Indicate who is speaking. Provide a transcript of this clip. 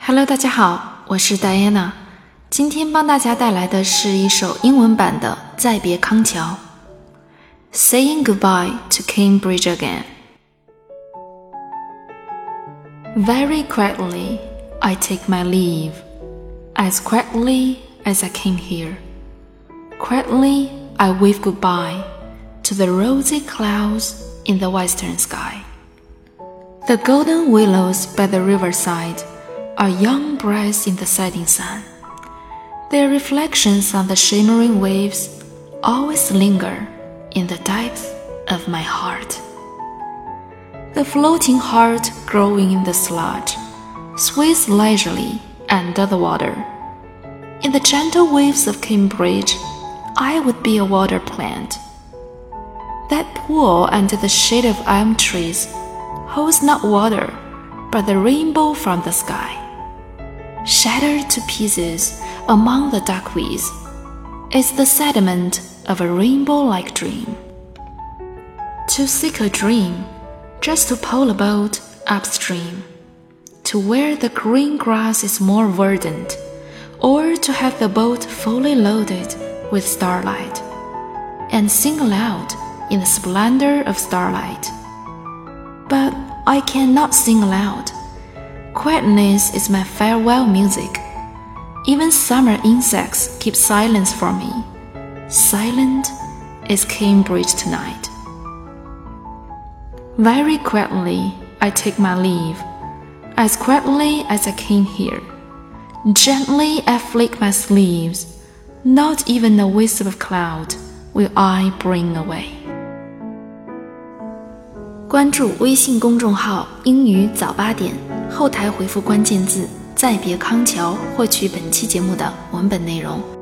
Speaker 1: Hello，大家好，我是 Diana，今天帮大家带来的是一首英文版的《再别康桥》，Saying goodbye to Cambridge again. Very quietly, I take my leave, as quietly as I came here. Quietly, I wave goodbye to the rosy clouds in the western sky. The golden willows by the riverside are young brides in the setting sun. Their reflections on the shimmering waves always linger in the depths of my heart. The floating heart growing in the sludge sways leisurely under the water. In the gentle waves of Cambridge, I would be a water plant. That pool under the shade of elm trees holds not water, but the rainbow from the sky. Shattered to pieces among the duckweeds is the sediment of a rainbow like dream. To seek a dream, just to pull a boat upstream, to where the green grass is more verdant, or to have the boat fully loaded with starlight, and sing aloud in the splendor of starlight. But I cannot sing aloud. Quietness is my farewell music. Even summer insects keep silence for me. Silent is Cambridge tonight. Very quietly, I take my leave, as quietly as I came here. Gently, I flick my sleeves. Not even a wisp of cloud will I bring away. 关注微信公众号“英语早八点”，后台回复关键字“再别康桥”，获取本期节目的文本内容。